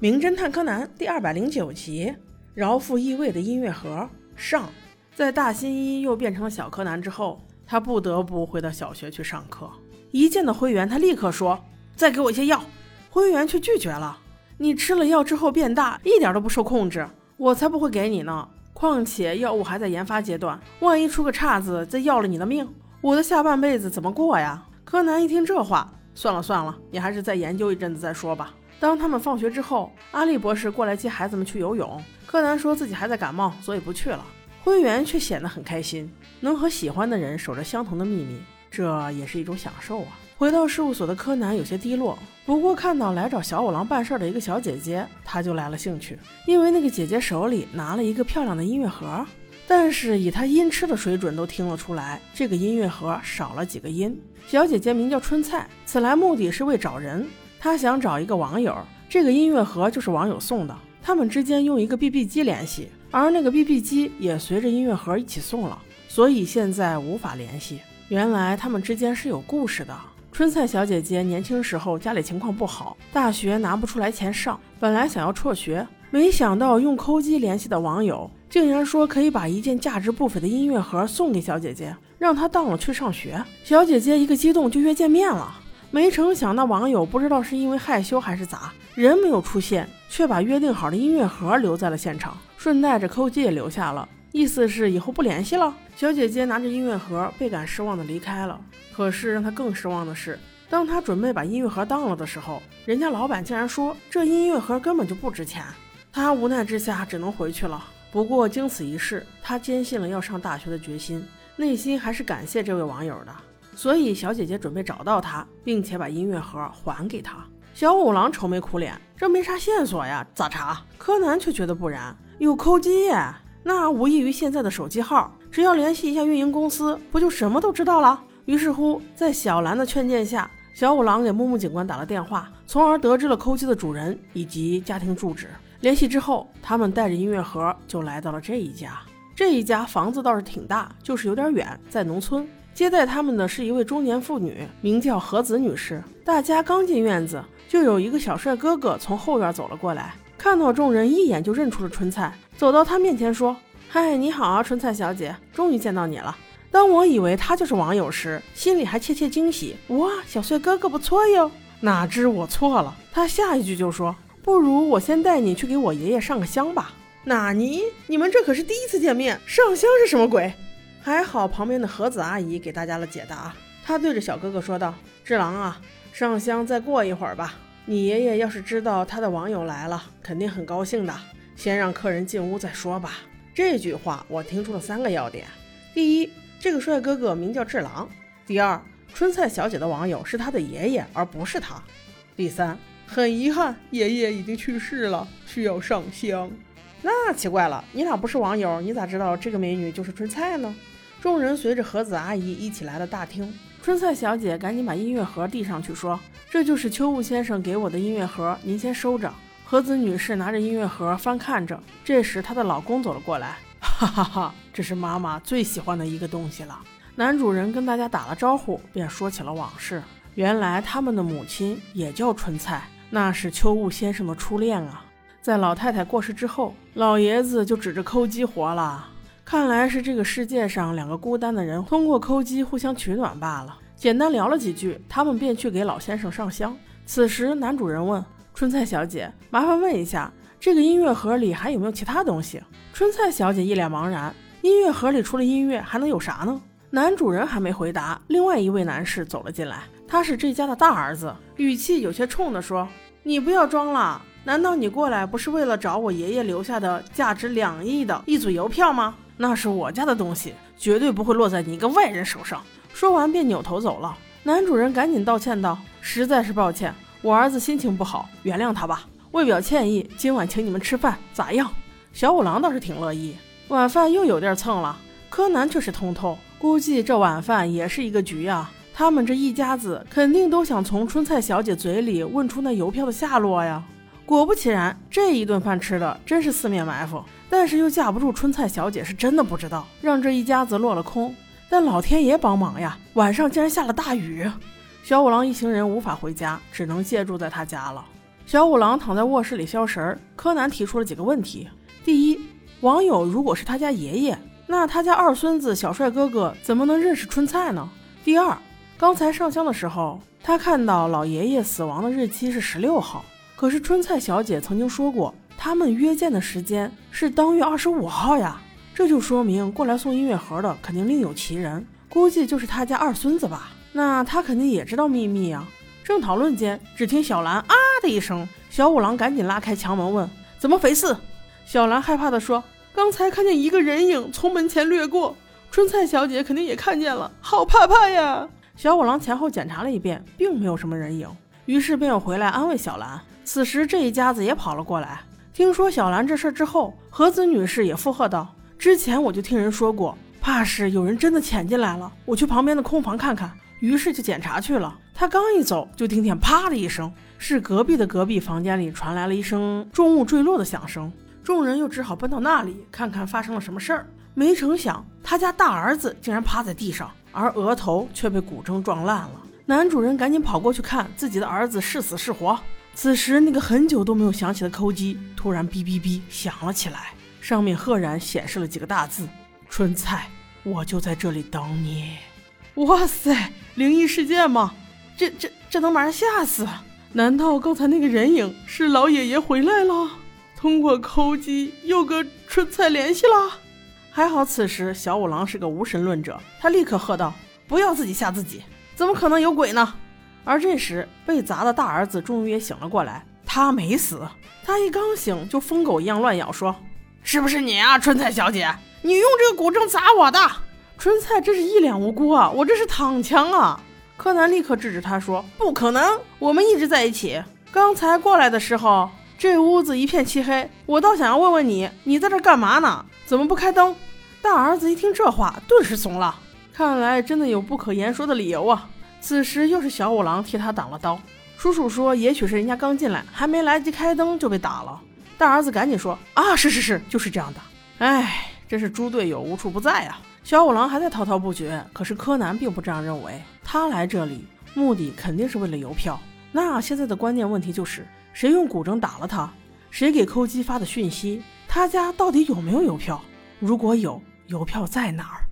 名侦探柯南第二百零九集：饶富异味的音乐盒上。在大新一又变成了小柯南之后，他不得不回到小学去上课。一见到灰原，他立刻说：“再给我一些药。”灰原却拒绝了：“你吃了药之后变大，一点都不受控制，我才不会给你呢。况且药物还在研发阶段，万一出个岔子，再要了你的命，我的下半辈子怎么过呀？”柯南一听这话，算了算了，你还是再研究一阵子再说吧。当他们放学之后，阿笠博士过来接孩子们去游泳。柯南说自己还在感冒，所以不去了。灰原却显得很开心，能和喜欢的人守着相同的秘密，这也是一种享受啊。回到事务所的柯南有些低落，不过看到来找小五郎办事的一个小姐姐，他就来了兴趣，因为那个姐姐手里拿了一个漂亮的音乐盒。但是以他音痴的水准都听了出来，这个音乐盒少了几个音。小姐姐名叫春菜，此来目的是为找人，他想找一个网友，这个音乐盒就是网友送的。他们之间用一个 BB 机联系。而那个 BB 机也随着音乐盒一起送了，所以现在无法联系。原来他们之间是有故事的。春菜小姐姐年轻时候家里情况不好，大学拿不出来钱上，本来想要辍学，没想到用抠机联系的网友竟然说可以把一件价值不菲的音乐盒送给小姐姐，让她当了去上学。小姐姐一个激动就约见面了。没成想那网友不知道是因为害羞还是咋，人没有出现，却把约定好的音乐盒留在了现场。顺带着扣机也留下了，意思是以后不联系了。小姐姐拿着音乐盒，倍感失望的离开了。可是让她更失望的是，当她准备把音乐盒当了的时候，人家老板竟然说这音乐盒根本就不值钱。她无奈之下只能回去了。不过经此一事，她坚信了要上大学的决心，内心还是感谢这位网友的。所以小姐姐准备找到他，并且把音乐盒还给他。小五郎愁眉苦脸，这没啥线索呀，咋查？柯南却觉得不然。有扣机耶，那无异于现在的手机号，只要联系一下运营公司，不就什么都知道了？于是乎，在小兰的劝谏下，小五郎给木木警官打了电话，从而得知了扣机的主人以及家庭住址。联系之后，他们带着音乐盒就来到了这一家。这一家房子倒是挺大，就是有点远，在农村。接待他们的是一位中年妇女，名叫和子女士。大家刚进院子，就有一个小帅哥哥从后院走了过来。看到众人，一眼就认出了春菜，走到他面前说：“嗨，你好啊，春菜小姐，终于见到你了。”当我以为他就是网友时，心里还窃窃惊喜：“哇，小帅哥哥不错哟！”哪知我错了，他下一句就说：“不如我先带你去给我爷爷上个香吧。”纳尼？你们这可是第一次见面，上香是什么鬼？还好旁边的和子阿姨给大家了解答。她对着小哥哥说道：“智郎啊，上香再过一会儿吧。”你爷爷要是知道他的网友来了，肯定很高兴的。先让客人进屋再说吧。这句话我听出了三个要点：第一，这个帅哥哥名叫智郎；第二，春菜小姐的网友是他的爷爷，而不是他；第三，很遗憾，爷爷已经去世了，需要上香。那奇怪了，你俩不是网友，你咋知道这个美女就是春菜呢？众人随着和子阿姨一起来到大厅。春菜小姐赶紧把音乐盒递上去，说：“这就是秋雾先生给我的音乐盒，您先收着。”和子女士拿着音乐盒翻看着。这时，她的老公走了过来，哈哈哈，这是妈妈最喜欢的一个东西了。男主人跟大家打了招呼，便说起了往事。原来他们的母亲也叫春菜，那是秋雾先生的初恋啊。在老太太过世之后，老爷子就指着抠鸡活了。看来是这个世界上两个孤单的人通过抠机互相取暖罢了。简单聊了几句，他们便去给老先生上香。此时，男主人问春菜小姐：“麻烦问一下，这个音乐盒里还有没有其他东西？”春菜小姐一脸茫然：“音乐盒里除了音乐还能有啥呢？”男主人还没回答，另外一位男士走了进来，他是这家的大儿子，语气有些冲地说：“你不要装了，难道你过来不是为了找我爷爷留下的价值两亿的一组邮票吗？”那是我家的东西，绝对不会落在你一个外人手上。说完便扭头走了。男主人赶紧道歉道：“实在是抱歉，我儿子心情不好，原谅他吧。为表歉意，今晚请你们吃饭，咋样？”小五郎倒是挺乐意，晚饭又有地儿蹭了。柯南却是通透，估计这晚饭也是一个局啊。他们这一家子肯定都想从春菜小姐嘴里问出那邮票的下落呀。果不其然，这一顿饭吃的真是四面埋伏。但是又架不住春菜小姐是真的不知道，让这一家子落了空。但老天爷帮忙呀，晚上竟然下了大雨，小五郎一行人无法回家，只能借住在他家了。小五郎躺在卧室里消食儿。柯南提出了几个问题：第一，网友如果是他家爷爷，那他家二孙子小帅哥哥怎么能认识春菜呢？第二，刚才上香的时候，他看到老爷爷死亡的日期是十六号，可是春菜小姐曾经说过，他们约见的时间是当月二十五号呀。这就说明过来送音乐盒的肯定另有其人，估计就是他家二孙子吧。那他肯定也知道秘密呀。正讨论间，只听小兰啊的一声，小五郎赶紧拉开墙门问：“怎么回事？”小兰害怕地说：“刚才看见一个人影从门前掠过，春菜小姐肯定也看见了，好怕怕呀。”小五郎前后检查了一遍，并没有什么人影，于是便又回来安慰小兰。此时这一家子也跑了过来，听说小兰这事之后，和子女士也附和道。之前我就听人说过，怕是有人真的潜进来了。我去旁边的空房看看，于是就检查去了。他刚一走，就听见啪的一声，是隔壁的隔壁房间里传来了一声重物坠落的响声。众人又只好奔到那里看看发生了什么事儿。没成想，他家大儿子竟然趴在地上，而额头却被古筝撞烂了。男主人赶紧跑过去看自己的儿子是死是活。此时，那个很久都没有响起的扣机突然哔哔哔响了起来。上面赫然显示了几个大字：“春菜，我就在这里等你。”哇塞，灵异事件吗？这这这能把人吓死？难道刚才那个人影是老爷爷回来了？通过抠机又跟春菜联系了？还好此时小五郎是个无神论者，他立刻喝道：“不要自己吓自己，怎么可能有鬼呢？”而这时被砸的大儿子终于也醒了过来，他没死，他一刚醒就疯狗一样乱咬，说。是不是你啊，春菜小姐？你用这个古筝砸我的？春菜真是一脸无辜啊！我这是躺枪啊！柯南立刻制止他说：“不可能，我们一直在一起。刚才过来的时候，这屋子一片漆黑，我倒想要问问你，你在这干嘛呢？怎么不开灯？”大儿子一听这话，顿时怂了，看来真的有不可言说的理由啊！此时又是小五郎替他挡了刀。叔叔说：“也许是人家刚进来，还没来得及开灯就被打了。”大儿子赶紧说：“啊，是是是，就是这样的。哎，真是猪队友无处不在啊！”小五郎还在滔滔不绝，可是柯南并不这样认为。他来这里目的肯定是为了邮票。那现在的关键问题就是，谁用古筝打了他？谁给扣机发的讯息？他家到底有没有邮票？如果有，邮票在哪儿？